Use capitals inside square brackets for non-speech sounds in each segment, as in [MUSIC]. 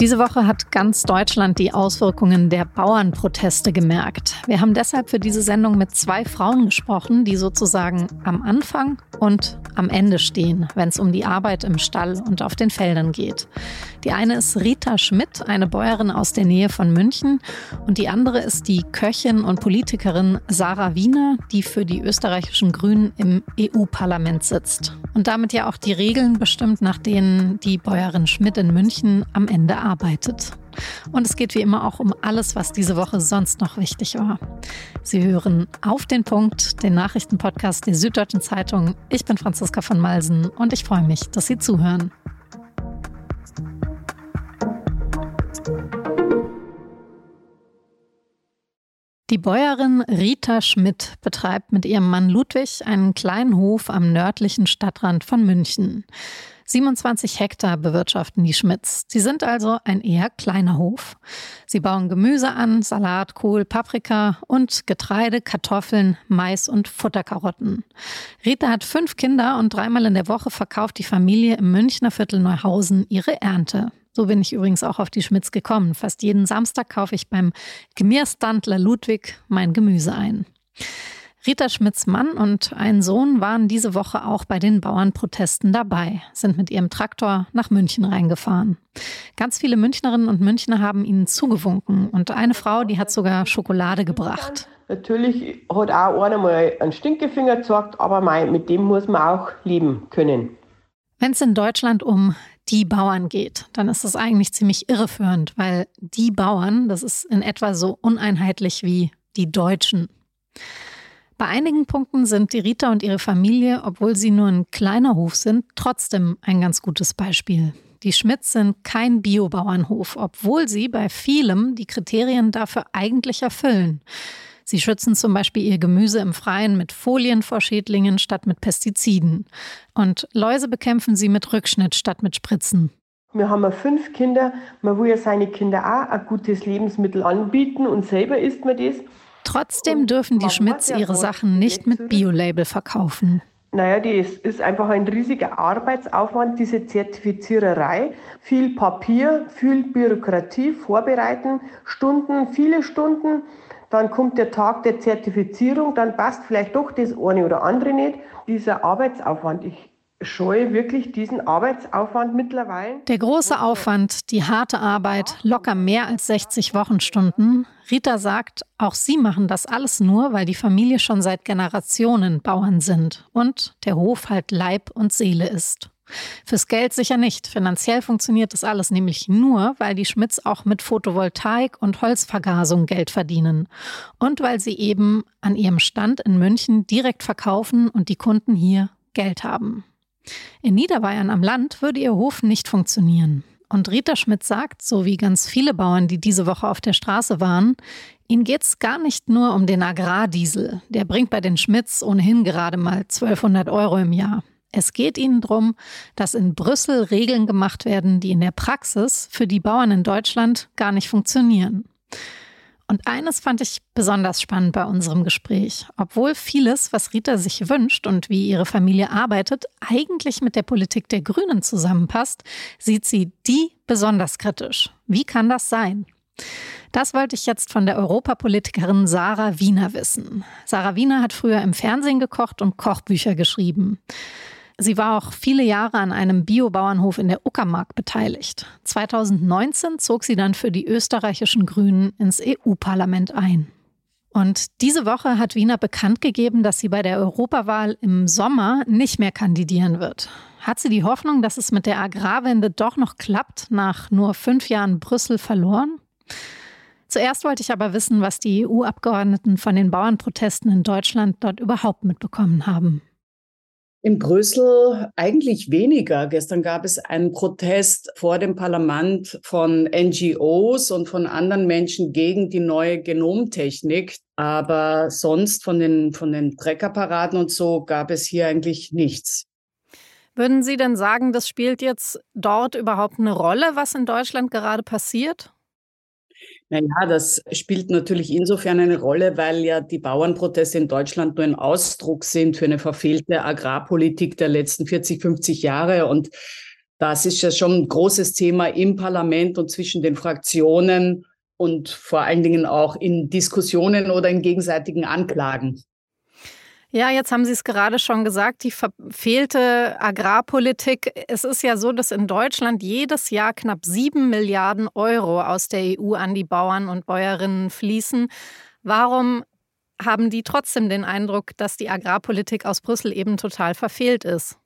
Diese Woche hat ganz Deutschland die Auswirkungen der Bauernproteste gemerkt. Wir haben deshalb für diese Sendung mit zwei Frauen gesprochen, die sozusagen am Anfang und am Ende stehen, wenn es um die Arbeit im Stall und auf den Feldern geht. Die eine ist Rita Schmidt, eine Bäuerin aus der Nähe von München, und die andere ist die Köchin und Politikerin Sarah Wiener, die für die österreichischen Grünen im EU-Parlament sitzt. Und damit ja auch die Regeln bestimmt, nach denen die Bäuerin Schmidt in München am Ende arbeitet arbeitet. Und es geht wie immer auch um alles, was diese Woche sonst noch wichtig war. Sie hören auf den Punkt, den Nachrichtenpodcast der Süddeutschen Zeitung. Ich bin Franziska von Malsen und ich freue mich, dass Sie zuhören. Die Bäuerin Rita Schmidt betreibt mit ihrem Mann Ludwig einen kleinen Hof am nördlichen Stadtrand von München. 27 Hektar bewirtschaften die Schmidts. Sie sind also ein eher kleiner Hof. Sie bauen Gemüse an, Salat, Kohl, Paprika und Getreide, Kartoffeln, Mais und Futterkarotten. Rita hat fünf Kinder und dreimal in der Woche verkauft die Familie im Münchner Viertel Neuhausen ihre Ernte. So bin ich übrigens auch auf die Schmitz gekommen. Fast jeden Samstag kaufe ich beim Gemierstandler Ludwig mein Gemüse ein. Rita Schmidts Mann und ein Sohn waren diese Woche auch bei den Bauernprotesten dabei, sind mit ihrem Traktor nach München reingefahren. Ganz viele Münchnerinnen und Münchner haben ihnen zugewunken und eine Frau, die hat sogar Schokolade gebracht. Natürlich hat auch einer mal einen Stinkefinger gezeigt, aber mit dem muss man auch leben können. Wenn es in Deutschland um die Bauern geht, dann ist das eigentlich ziemlich irreführend, weil die Bauern, das ist in etwa so uneinheitlich wie die Deutschen. Bei einigen Punkten sind die Rita und ihre Familie, obwohl sie nur ein kleiner Hof sind, trotzdem ein ganz gutes Beispiel. Die Schmidts sind kein Biobauernhof, obwohl sie bei vielem die Kriterien dafür eigentlich erfüllen. Sie schützen zum Beispiel ihr Gemüse im Freien mit Folien vor Schädlingen statt mit Pestiziden. Und Läuse bekämpfen sie mit Rückschnitt statt mit Spritzen. Wir haben fünf Kinder. Man will ja seine Kinder auch ein gutes Lebensmittel anbieten und selber isst man das. Trotzdem dürfen die Schmidts ihre Sachen nicht mit Biolabel verkaufen. Naja, das ist einfach ein riesiger Arbeitsaufwand, diese Zertifiziererei. Viel Papier, viel Bürokratie, Vorbereiten, Stunden, viele Stunden. Dann kommt der Tag der Zertifizierung, dann passt vielleicht doch das eine oder andere nicht. Dieser Arbeitsaufwand, ich scheue wirklich diesen Arbeitsaufwand mittlerweile. Der große Aufwand, die harte Arbeit, locker mehr als 60 Wochenstunden. Rita sagt, auch sie machen das alles nur, weil die Familie schon seit Generationen Bauern sind und der Hof halt Leib und Seele ist. Fürs Geld sicher nicht. Finanziell funktioniert das alles nämlich nur, weil die Schmidts auch mit Photovoltaik und Holzvergasung Geld verdienen. Und weil sie eben an ihrem Stand in München direkt verkaufen und die Kunden hier Geld haben. In Niederbayern am Land würde ihr Hof nicht funktionieren. Und Rita Schmidt sagt, so wie ganz viele Bauern, die diese Woche auf der Straße waren, ihnen geht es gar nicht nur um den Agrardiesel. Der bringt bei den Schmidts ohnehin gerade mal 1200 Euro im Jahr. Es geht ihnen darum, dass in Brüssel Regeln gemacht werden, die in der Praxis für die Bauern in Deutschland gar nicht funktionieren. Und eines fand ich besonders spannend bei unserem Gespräch. Obwohl vieles, was Rita sich wünscht und wie ihre Familie arbeitet, eigentlich mit der Politik der Grünen zusammenpasst, sieht sie die besonders kritisch. Wie kann das sein? Das wollte ich jetzt von der Europapolitikerin Sarah Wiener wissen. Sarah Wiener hat früher im Fernsehen gekocht und Kochbücher geschrieben. Sie war auch viele Jahre an einem Biobauernhof in der Uckermark beteiligt. 2019 zog sie dann für die österreichischen Grünen ins EU-Parlament ein. Und diese Woche hat Wiener bekannt gegeben, dass sie bei der Europawahl im Sommer nicht mehr kandidieren wird. Hat sie die Hoffnung, dass es mit der Agrarwende doch noch klappt, nach nur fünf Jahren Brüssel verloren? Zuerst wollte ich aber wissen, was die EU-Abgeordneten von den Bauernprotesten in Deutschland dort überhaupt mitbekommen haben. In Brüssel eigentlich weniger. Gestern gab es einen Protest vor dem Parlament von NGOs und von anderen Menschen gegen die neue Genomtechnik. Aber sonst von den, von den Treckerparaden und so gab es hier eigentlich nichts. Würden Sie denn sagen, das spielt jetzt dort überhaupt eine Rolle, was in Deutschland gerade passiert? Naja, das spielt natürlich insofern eine Rolle, weil ja die Bauernproteste in Deutschland nur ein Ausdruck sind für eine verfehlte Agrarpolitik der letzten 40, 50 Jahre. Und Das ist ja schon ein großes Thema im Parlament und zwischen den Fraktionen und vor allen Dingen auch in Diskussionen oder in gegenseitigen Anklagen. Ja, jetzt haben Sie es gerade schon gesagt, die verfehlte Agrarpolitik. Es ist ja so, dass in Deutschland jedes Jahr knapp sieben Milliarden Euro aus der EU an die Bauern und Bäuerinnen fließen. Warum haben die trotzdem den Eindruck, dass die Agrarpolitik aus Brüssel eben total verfehlt ist?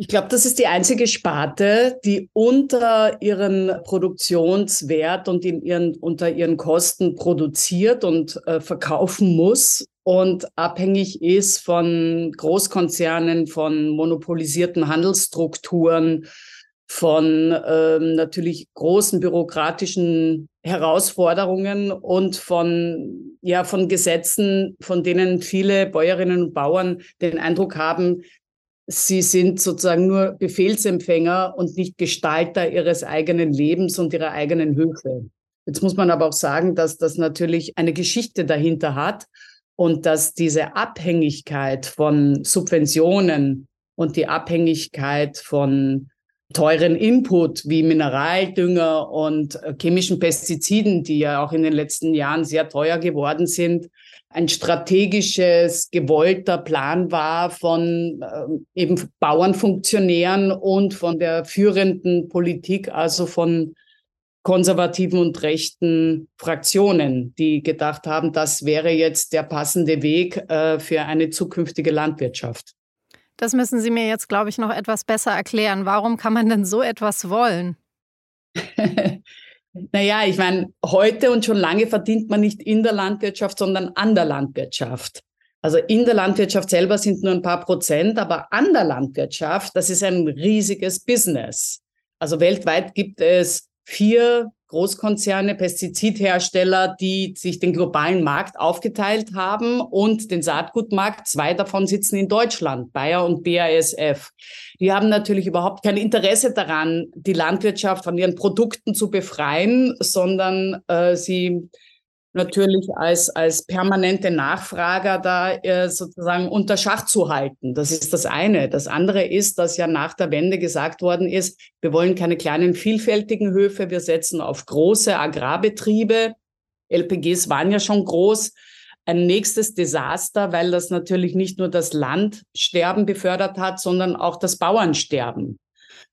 Ich glaube, das ist die einzige Sparte, die unter ihren Produktionswert und in ihren, unter ihren Kosten produziert und äh, verkaufen muss und abhängig ist von Großkonzernen, von monopolisierten Handelsstrukturen, von ähm, natürlich großen bürokratischen Herausforderungen und von, ja, von Gesetzen, von denen viele Bäuerinnen und Bauern den Eindruck haben, Sie sind sozusagen nur Befehlsempfänger und nicht Gestalter ihres eigenen Lebens und ihrer eigenen Höfe. Jetzt muss man aber auch sagen, dass das natürlich eine Geschichte dahinter hat und dass diese Abhängigkeit von Subventionen und die Abhängigkeit von teuren Input wie Mineraldünger und chemischen Pestiziden, die ja auch in den letzten Jahren sehr teuer geworden sind, ein strategisches, gewollter Plan war von äh, eben Bauernfunktionären und von der führenden Politik, also von konservativen und rechten Fraktionen, die gedacht haben, das wäre jetzt der passende Weg äh, für eine zukünftige Landwirtschaft. Das müssen Sie mir jetzt, glaube ich, noch etwas besser erklären. Warum kann man denn so etwas wollen? [LAUGHS] Naja, ich meine, heute und schon lange verdient man nicht in der Landwirtschaft, sondern an der Landwirtschaft. Also in der Landwirtschaft selber sind nur ein paar Prozent, aber an der Landwirtschaft, das ist ein riesiges Business. Also weltweit gibt es vier Großkonzerne, Pestizidhersteller, die sich den globalen Markt aufgeteilt haben und den Saatgutmarkt. Zwei davon sitzen in Deutschland, Bayer und BASF. Die haben natürlich überhaupt kein Interesse daran, die Landwirtschaft von ihren Produkten zu befreien, sondern äh, sie natürlich als, als permanente Nachfrager da äh, sozusagen unter Schach zu halten. Das ist das eine. Das andere ist, dass ja nach der Wende gesagt worden ist, wir wollen keine kleinen, vielfältigen Höfe, wir setzen auf große Agrarbetriebe. LPGs waren ja schon groß. Ein nächstes Desaster, weil das natürlich nicht nur das Landsterben befördert hat, sondern auch das Bauernsterben.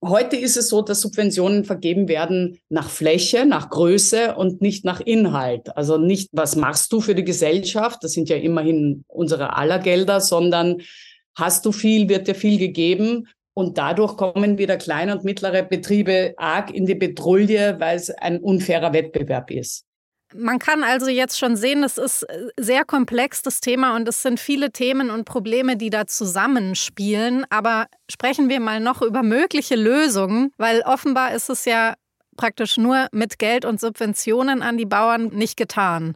Heute ist es so, dass Subventionen vergeben werden nach Fläche, nach Größe und nicht nach Inhalt. Also nicht, was machst du für die Gesellschaft? Das sind ja immerhin unsere aller Gelder, sondern hast du viel, wird dir viel gegeben. Und dadurch kommen wieder kleine und mittlere Betriebe arg in die Betrouille, weil es ein unfairer Wettbewerb ist. Man kann also jetzt schon sehen, es ist äh, sehr komplex, das Thema, und es sind viele Themen und Probleme, die da zusammenspielen. Aber sprechen wir mal noch über mögliche Lösungen, weil offenbar ist es ja praktisch nur mit Geld und Subventionen an die Bauern nicht getan.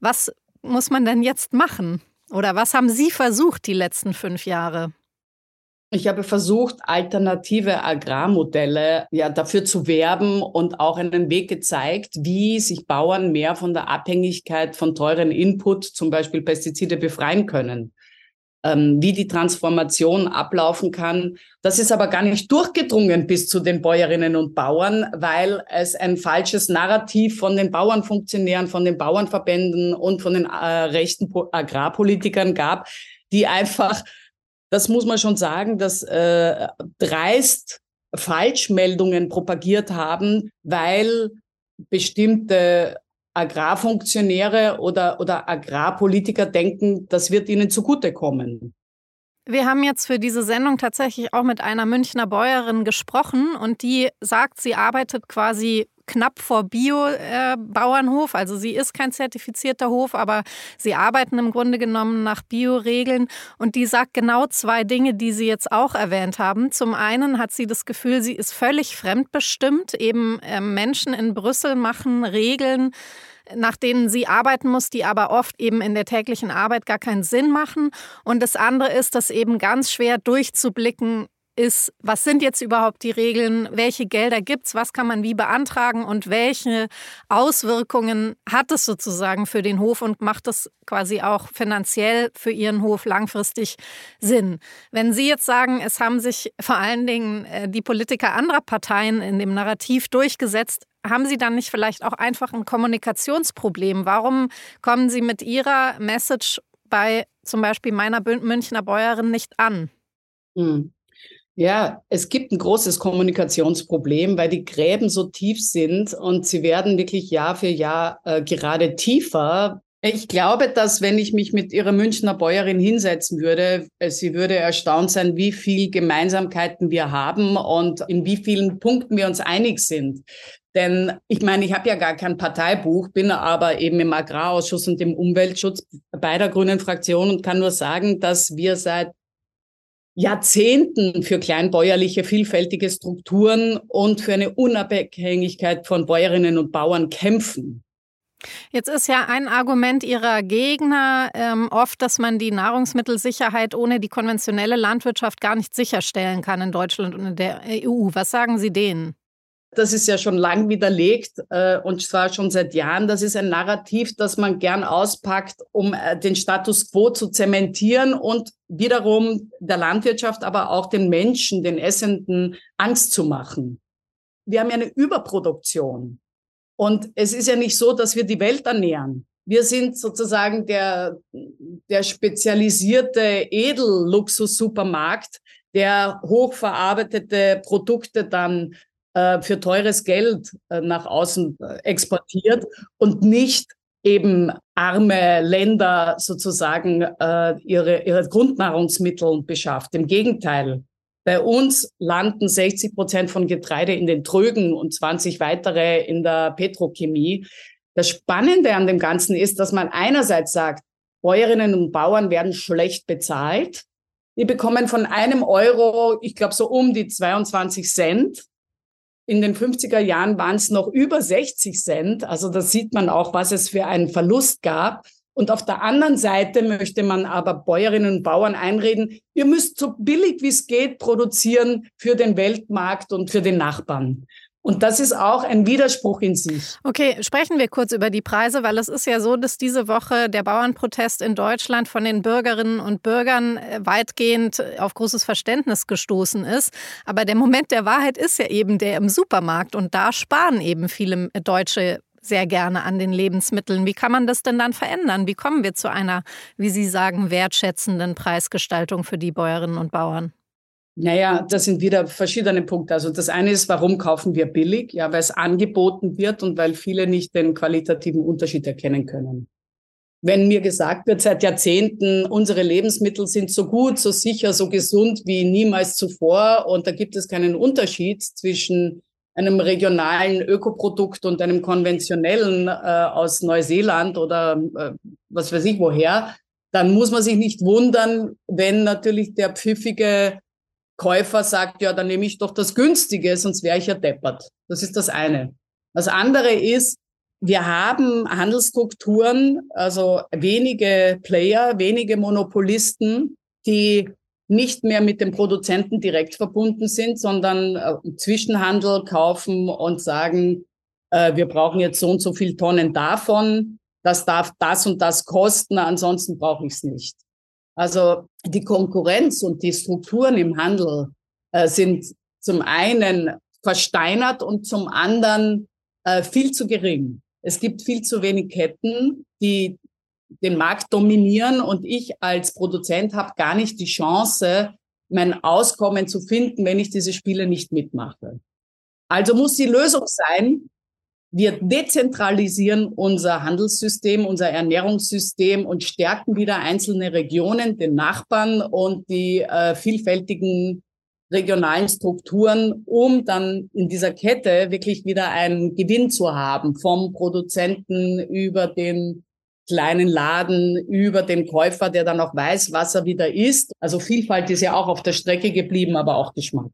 Was muss man denn jetzt machen? Oder was haben Sie versucht die letzten fünf Jahre? Ich habe versucht, alternative Agrarmodelle ja dafür zu werben und auch einen Weg gezeigt, wie sich Bauern mehr von der Abhängigkeit von teuren Input, zum Beispiel Pestizide, befreien können. Ähm, wie die Transformation ablaufen kann. Das ist aber gar nicht durchgedrungen bis zu den Bäuerinnen und Bauern, weil es ein falsches Narrativ von den Bauernfunktionären, von den Bauernverbänden und von den äh, rechten Agrarpolitikern gab, die einfach das muss man schon sagen, dass äh, dreist Falschmeldungen propagiert haben, weil bestimmte Agrarfunktionäre oder, oder Agrarpolitiker denken, das wird ihnen zugutekommen. Wir haben jetzt für diese Sendung tatsächlich auch mit einer Münchner Bäuerin gesprochen und die sagt, sie arbeitet quasi knapp vor Bio-Bauernhof. Also sie ist kein zertifizierter Hof, aber sie arbeiten im Grunde genommen nach Bio-Regeln. Und die sagt genau zwei Dinge, die Sie jetzt auch erwähnt haben. Zum einen hat sie das Gefühl, sie ist völlig fremdbestimmt. Eben ähm, Menschen in Brüssel machen Regeln, nach denen sie arbeiten muss, die aber oft eben in der täglichen Arbeit gar keinen Sinn machen. Und das andere ist, dass eben ganz schwer durchzublicken ist, was sind jetzt überhaupt die Regeln, welche Gelder gibt es, was kann man wie beantragen und welche Auswirkungen hat es sozusagen für den Hof und macht es quasi auch finanziell für Ihren Hof langfristig Sinn. Wenn Sie jetzt sagen, es haben sich vor allen Dingen äh, die Politiker anderer Parteien in dem Narrativ durchgesetzt, haben Sie dann nicht vielleicht auch einfach ein Kommunikationsproblem? Warum kommen Sie mit Ihrer Message bei zum Beispiel meiner Münchner Bäuerin nicht an? Hm. Ja, es gibt ein großes Kommunikationsproblem, weil die Gräben so tief sind und sie werden wirklich Jahr für Jahr äh, gerade tiefer. Ich glaube, dass wenn ich mich mit ihrer Münchner Bäuerin hinsetzen würde, äh, sie würde erstaunt sein, wie viel Gemeinsamkeiten wir haben und in wie vielen Punkten wir uns einig sind. Denn ich meine, ich habe ja gar kein Parteibuch, bin aber eben im Agrarausschuss und im Umweltschutz beider grünen Fraktionen und kann nur sagen, dass wir seit Jahrzehnten für kleinbäuerliche vielfältige Strukturen und für eine Unabhängigkeit von Bäuerinnen und Bauern kämpfen. Jetzt ist ja ein Argument Ihrer Gegner ähm, oft, dass man die Nahrungsmittelsicherheit ohne die konventionelle Landwirtschaft gar nicht sicherstellen kann in Deutschland und in der EU. Was sagen Sie denen? Das ist ja schon lang widerlegt äh, und zwar schon seit Jahren. Das ist ein Narrativ, das man gern auspackt, um äh, den Status quo zu zementieren und wiederum der Landwirtschaft, aber auch den Menschen, den Essenden Angst zu machen. Wir haben ja eine Überproduktion. Und es ist ja nicht so, dass wir die Welt ernähren. Wir sind sozusagen der, der spezialisierte Edelluxus-Supermarkt, der hochverarbeitete Produkte dann für teures Geld äh, nach außen äh, exportiert und nicht eben arme Länder sozusagen äh, ihre, ihre Grundnahrungsmittel beschafft. Im Gegenteil, bei uns landen 60 Prozent von Getreide in den Trögen und 20 weitere in der Petrochemie. Das Spannende an dem Ganzen ist, dass man einerseits sagt, Bäuerinnen und Bauern werden schlecht bezahlt. Die bekommen von einem Euro, ich glaube so um die 22 Cent in den 50er Jahren waren es noch über 60 Cent. Also da sieht man auch, was es für einen Verlust gab. Und auf der anderen Seite möchte man aber Bäuerinnen und Bauern einreden, ihr müsst so billig wie es geht produzieren für den Weltmarkt und für den Nachbarn. Und das ist auch ein Widerspruch in sich. Okay, sprechen wir kurz über die Preise, weil es ist ja so, dass diese Woche der Bauernprotest in Deutschland von den Bürgerinnen und Bürgern äh, weitgehend auf großes Verständnis gestoßen ist. Aber der Moment der Wahrheit ist ja eben der im Supermarkt und da sparen eben viele Deutsche sehr gerne an den Lebensmitteln. Wie kann man das denn dann verändern? Wie kommen wir zu einer, wie Sie sagen, wertschätzenden Preisgestaltung für die Bäuerinnen und Bauern? Naja, das sind wieder verschiedene Punkte. Also das eine ist, warum kaufen wir billig? Ja, weil es angeboten wird und weil viele nicht den qualitativen Unterschied erkennen können. Wenn mir gesagt wird seit Jahrzehnten, unsere Lebensmittel sind so gut, so sicher, so gesund wie niemals zuvor und da gibt es keinen Unterschied zwischen einem regionalen Ökoprodukt und einem konventionellen äh, aus Neuseeland oder äh, was weiß ich woher, dann muss man sich nicht wundern, wenn natürlich der pfiffige Käufer sagt, ja, dann nehme ich doch das Günstige, sonst wäre ich ja deppert. Das ist das eine. Das andere ist, wir haben Handelsstrukturen, also wenige Player, wenige Monopolisten, die nicht mehr mit dem Produzenten direkt verbunden sind, sondern äh, Zwischenhandel kaufen und sagen, äh, wir brauchen jetzt so und so viel Tonnen davon, das darf das und das kosten, ansonsten brauche ich es nicht. Also die Konkurrenz und die Strukturen im Handel äh, sind zum einen versteinert und zum anderen äh, viel zu gering. Es gibt viel zu wenig Ketten, die den Markt dominieren und ich als Produzent habe gar nicht die Chance, mein Auskommen zu finden, wenn ich diese Spiele nicht mitmache. Also muss die Lösung sein, wir dezentralisieren unser Handelssystem, unser Ernährungssystem und stärken wieder einzelne Regionen, den Nachbarn und die äh, vielfältigen regionalen Strukturen, um dann in dieser Kette wirklich wieder einen Gewinn zu haben, vom Produzenten über den kleinen Laden, über den Käufer, der dann auch weiß, was er wieder isst. Also Vielfalt ist ja auch auf der Strecke geblieben, aber auch Geschmack.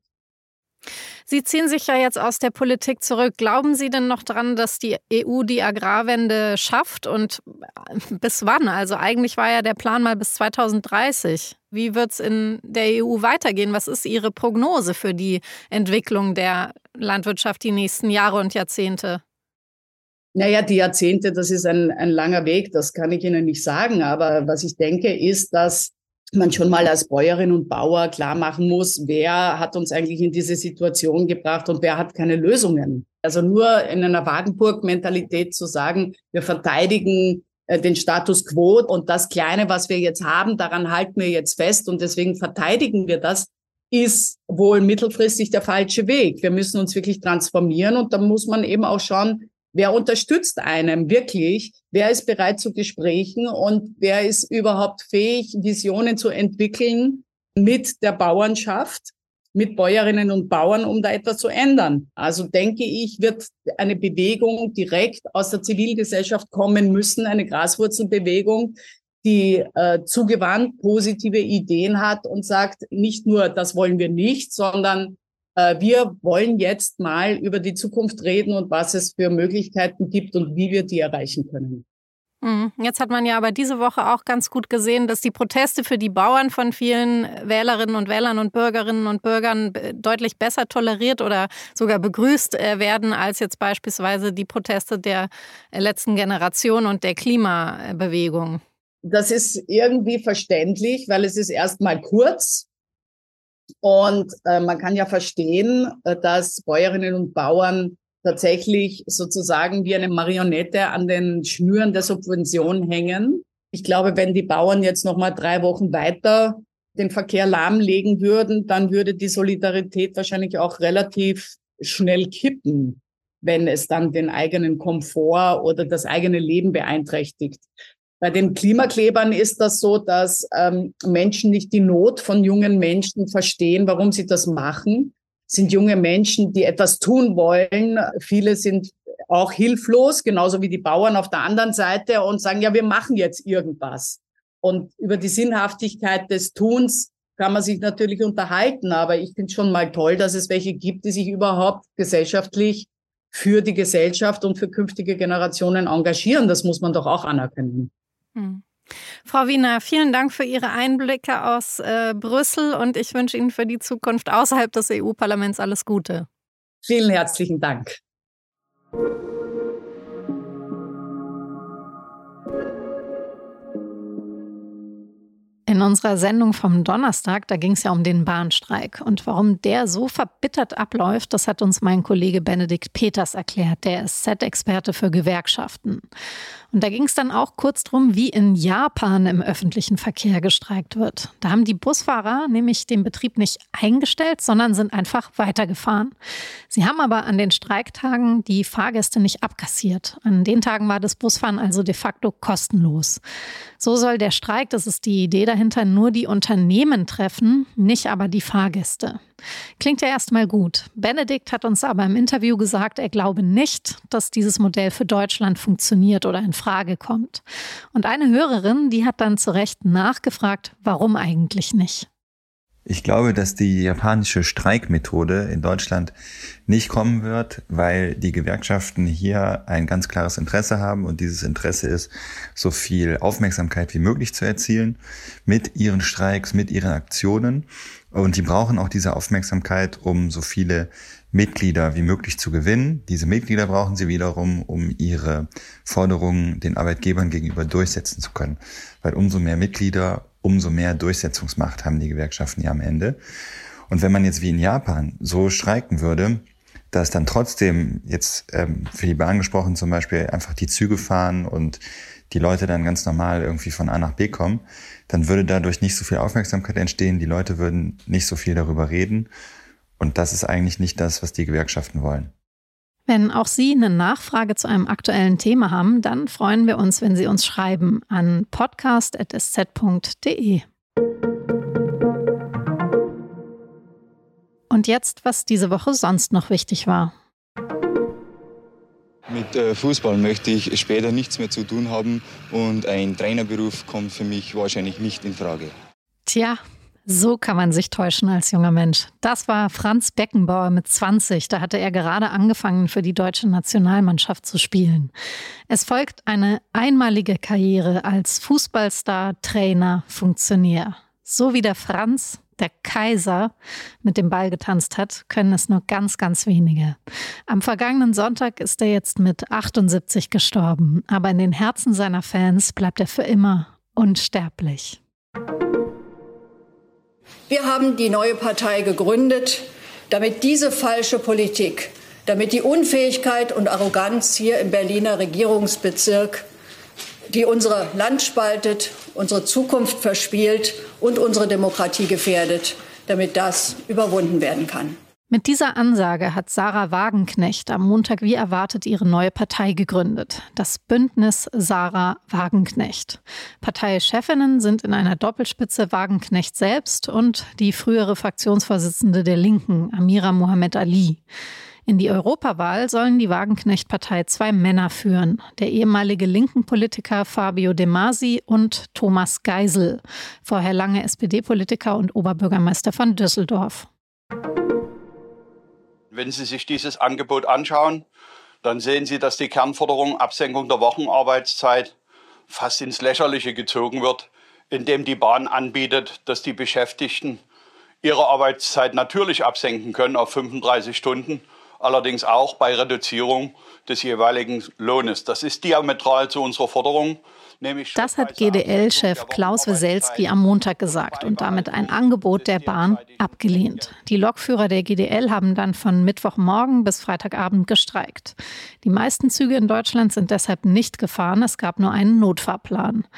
Sie ziehen sich ja jetzt aus der Politik zurück. Glauben Sie denn noch dran, dass die EU die Agrarwende schafft? Und bis wann? Also eigentlich war ja der Plan mal bis 2030. Wie wird es in der EU weitergehen? Was ist Ihre Prognose für die Entwicklung der Landwirtschaft die nächsten Jahre und Jahrzehnte? Naja, die Jahrzehnte, das ist ein, ein langer Weg, das kann ich Ihnen nicht sagen. Aber was ich denke, ist, dass man schon mal als Bäuerin und Bauer klar machen muss, wer hat uns eigentlich in diese Situation gebracht und wer hat keine Lösungen. Also nur in einer Wagenburg-Mentalität zu sagen, wir verteidigen äh, den Status quo und das Kleine, was wir jetzt haben, daran halten wir jetzt fest und deswegen verteidigen wir das, ist wohl mittelfristig der falsche Weg. Wir müssen uns wirklich transformieren und da muss man eben auch schauen, Wer unterstützt einem wirklich? Wer ist bereit zu Gesprächen und wer ist überhaupt fähig, Visionen zu entwickeln mit der Bauernschaft, mit Bäuerinnen und Bauern, um da etwas zu ändern? Also denke ich, wird eine Bewegung direkt aus der Zivilgesellschaft kommen müssen, eine Graswurzelbewegung, die äh, zugewandt positive Ideen hat und sagt, nicht nur, das wollen wir nicht, sondern wir wollen jetzt mal über die Zukunft reden und was es für Möglichkeiten gibt und wie wir die erreichen können. Mhm. Jetzt hat man ja aber diese Woche auch ganz gut gesehen, dass die Proteste für die Bauern von vielen Wählerinnen und Wählern und Bürgerinnen und Bürgern deutlich besser toleriert oder sogar begrüßt äh, werden als jetzt beispielsweise die Proteste der äh, letzten Generation und der Klimabewegung. Das ist irgendwie verständlich, weil es ist erstmal kurz und äh, man kann ja verstehen, äh, dass Bäuerinnen und Bauern tatsächlich sozusagen wie eine Marionette an den Schnüren der Subvention hängen. Ich glaube, wenn die Bauern jetzt noch mal drei Wochen weiter den Verkehr lahmlegen würden, dann würde die Solidarität wahrscheinlich auch relativ schnell kippen, wenn es dann den eigenen Komfort oder das eigene Leben beeinträchtigt. Bei den Klimaklebern ist das so, dass ähm, Menschen nicht die Not von jungen Menschen verstehen, warum sie das machen. Sind junge Menschen, die etwas tun wollen. Viele sind auch hilflos, genauso wie die Bauern auf der anderen Seite und sagen, ja, wir machen jetzt irgendwas. Und über die Sinnhaftigkeit des Tuns kann man sich natürlich unterhalten, aber ich finde schon mal toll, dass es welche gibt, die sich überhaupt gesellschaftlich für die Gesellschaft und für künftige Generationen engagieren. Das muss man doch auch anerkennen. Hm. Frau Wiener, vielen Dank für Ihre Einblicke aus äh, Brüssel und ich wünsche Ihnen für die Zukunft außerhalb des EU-Parlaments alles Gute. Vielen herzlichen Dank. In unserer Sendung vom Donnerstag, da ging es ja um den Bahnstreik. Und warum der so verbittert abläuft, das hat uns mein Kollege Benedikt Peters erklärt. Der ist Z-Experte für Gewerkschaften. Und da ging es dann auch kurz drum, wie in Japan im öffentlichen Verkehr gestreikt wird. Da haben die Busfahrer nämlich den Betrieb nicht eingestellt, sondern sind einfach weitergefahren. Sie haben aber an den Streiktagen die Fahrgäste nicht abkassiert. An den Tagen war das Busfahren also de facto kostenlos. So soll der Streik, das ist die Idee dahinter, nur die Unternehmen treffen, nicht aber die Fahrgäste. Klingt ja erstmal gut. Benedikt hat uns aber im Interview gesagt, er glaube nicht, dass dieses Modell für Deutschland funktioniert oder in Frage kommt. Und eine Hörerin, die hat dann zu Recht nachgefragt, warum eigentlich nicht. Ich glaube, dass die japanische Streikmethode in Deutschland nicht kommen wird, weil die Gewerkschaften hier ein ganz klares Interesse haben und dieses Interesse ist, so viel Aufmerksamkeit wie möglich zu erzielen mit ihren Streiks, mit ihren Aktionen. Und die brauchen auch diese Aufmerksamkeit, um so viele Mitglieder wie möglich zu gewinnen. Diese Mitglieder brauchen sie wiederum, um ihre Forderungen den Arbeitgebern gegenüber durchsetzen zu können. Weil umso mehr Mitglieder, umso mehr Durchsetzungsmacht haben die Gewerkschaften ja am Ende. Und wenn man jetzt wie in Japan so streiken würde, dass dann trotzdem jetzt ähm, für die Bahn gesprochen zum Beispiel einfach die Züge fahren und die Leute dann ganz normal irgendwie von A nach B kommen, dann würde dadurch nicht so viel Aufmerksamkeit entstehen, die Leute würden nicht so viel darüber reden. Und das ist eigentlich nicht das, was die Gewerkschaften wollen. Wenn auch Sie eine Nachfrage zu einem aktuellen Thema haben, dann freuen wir uns, wenn Sie uns schreiben an podcast.sz.de. Und jetzt, was diese Woche sonst noch wichtig war. Mit äh, Fußball möchte ich später nichts mehr zu tun haben und ein Trainerberuf kommt für mich wahrscheinlich nicht in Frage. Tja, So kann man sich täuschen als junger Mensch. Das war Franz Beckenbauer mit 20. Da hatte er gerade angefangen, für die deutsche Nationalmannschaft zu spielen. Es folgt eine einmalige Karriere als Fußballstar, Trainer, Funktionär. So wie der Franz, der Kaiser, mit dem Ball getanzt hat, können es nur ganz, ganz wenige. Am vergangenen Sonntag ist er jetzt mit 78 gestorben, aber in den Herzen seiner Fans bleibt er für immer unsterblich. Wir haben die neue Partei gegründet, damit diese falsche Politik, damit die Unfähigkeit und Arroganz hier im Berliner Regierungsbezirk, die unsere Land spaltet, unsere Zukunft verspielt und unsere Demokratie gefährdet, damit das überwunden werden kann. Mit dieser Ansage hat Sarah Wagenknecht am Montag wie erwartet ihre neue Partei gegründet, das Bündnis Sarah Wagenknecht. Parteichefinnen sind in einer Doppelspitze Wagenknecht selbst und die frühere Fraktionsvorsitzende der Linken, Amira Mohamed Ali. In die Europawahl sollen die Wagenknecht-Partei zwei Männer führen, der ehemalige linken Politiker Fabio De Masi und Thomas Geisel, vorher lange SPD-Politiker und Oberbürgermeister von Düsseldorf. Wenn Sie sich dieses Angebot anschauen, dann sehen Sie, dass die Kernforderung Absenkung der Wochenarbeitszeit fast ins Lächerliche gezogen wird, indem die Bahn anbietet, dass die Beschäftigten ihre Arbeitszeit natürlich absenken können auf 35 Stunden, allerdings auch bei Reduzierung des jeweiligen Lohnes. Das ist diametral zu unserer Forderung. Das hat GDL-Chef Klaus Weselski am Montag gesagt und damit ein Angebot der Bahn abgelehnt. Die Lokführer der GDL haben dann von Mittwochmorgen bis Freitagabend gestreikt. Die meisten Züge in Deutschland sind deshalb nicht gefahren. Es gab nur einen Notfahrplan.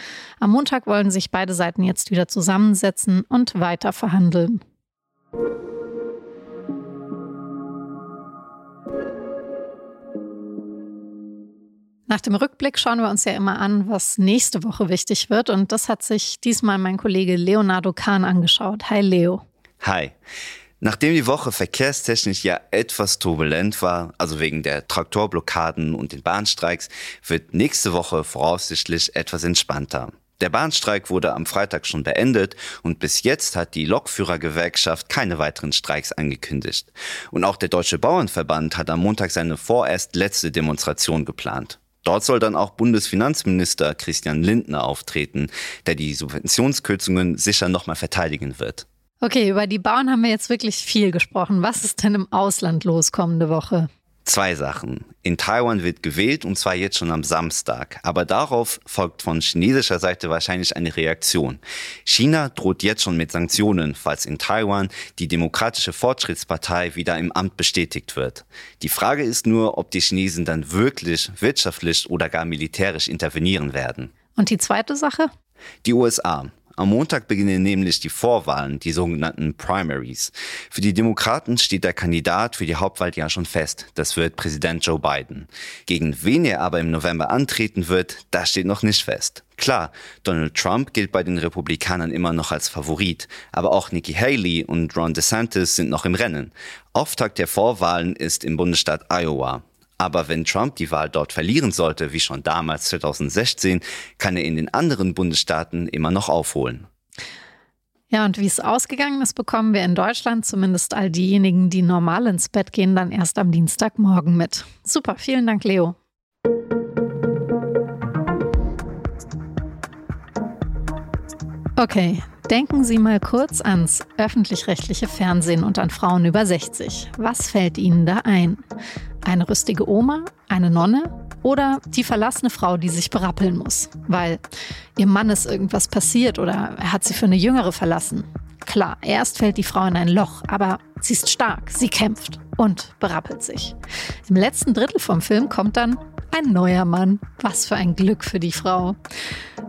Am Montag wollen sich beide Seiten jetzt wieder zusammensetzen und weiter verhandeln. Nach dem Rückblick schauen wir uns ja immer an, was nächste Woche wichtig wird. Und das hat sich diesmal mein Kollege Leonardo Kahn angeschaut. Hi, Leo. Hi. Nachdem die Woche verkehrstechnisch ja etwas turbulent war, also wegen der Traktorblockaden und den Bahnstreiks, wird nächste Woche voraussichtlich etwas entspannter. Der Bahnstreik wurde am Freitag schon beendet und bis jetzt hat die Lokführergewerkschaft keine weiteren Streiks angekündigt. Und auch der Deutsche Bauernverband hat am Montag seine vorerst letzte Demonstration geplant. Dort soll dann auch Bundesfinanzminister Christian Lindner auftreten, der die Subventionskürzungen sicher nochmal verteidigen wird. Okay, über die Bauern haben wir jetzt wirklich viel gesprochen. Was ist denn im Ausland los kommende Woche? Zwei Sachen. In Taiwan wird gewählt und zwar jetzt schon am Samstag. Aber darauf folgt von chinesischer Seite wahrscheinlich eine Reaktion. China droht jetzt schon mit Sanktionen, falls in Taiwan die Demokratische Fortschrittspartei wieder im Amt bestätigt wird. Die Frage ist nur, ob die Chinesen dann wirklich wirtschaftlich oder gar militärisch intervenieren werden. Und die zweite Sache? Die USA. Am Montag beginnen nämlich die Vorwahlen, die sogenannten Primaries. Für die Demokraten steht der Kandidat für die Hauptwahl ja schon fest. Das wird Präsident Joe Biden. Gegen wen er aber im November antreten wird, das steht noch nicht fest. Klar, Donald Trump gilt bei den Republikanern immer noch als Favorit, aber auch Nikki Haley und Ron DeSantis sind noch im Rennen. Auftakt der Vorwahlen ist im Bundesstaat Iowa. Aber wenn Trump die Wahl dort verlieren sollte, wie schon damals 2016, kann er in den anderen Bundesstaaten immer noch aufholen. Ja, und wie es ausgegangen ist, bekommen wir in Deutschland zumindest all diejenigen, die normal ins Bett gehen, dann erst am Dienstagmorgen mit. Super, vielen Dank, Leo. Okay, denken Sie mal kurz ans öffentlich-rechtliche Fernsehen und an Frauen über 60. Was fällt Ihnen da ein? Eine rüstige Oma, eine Nonne oder die verlassene Frau, die sich berappeln muss, weil ihr Mann ist irgendwas passiert oder er hat sie für eine Jüngere verlassen. Klar, erst fällt die Frau in ein Loch, aber sie ist stark, sie kämpft und berappelt sich. Im letzten Drittel vom Film kommt dann ein neuer Mann. Was für ein Glück für die Frau.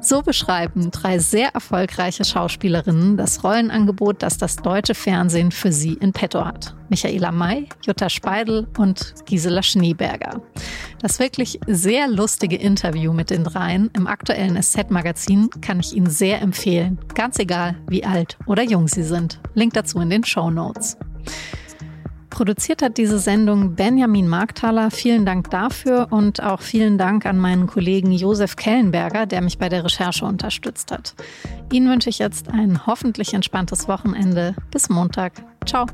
So beschreiben drei sehr erfolgreiche Schauspielerinnen das Rollenangebot, das das deutsche Fernsehen für sie in petto hat. Michaela May, Jutta Speidel und Gisela Schneeberger. Das wirklich sehr lustige Interview mit den dreien im aktuellen SZ-Magazin kann ich Ihnen sehr empfehlen. Ganz egal, wie alt oder jung Sie sind. Link dazu in den Show Notes. Produziert hat diese Sendung Benjamin Markthaler. Vielen Dank dafür und auch vielen Dank an meinen Kollegen Josef Kellenberger, der mich bei der Recherche unterstützt hat. Ihnen wünsche ich jetzt ein hoffentlich entspanntes Wochenende. Bis Montag. Ciao.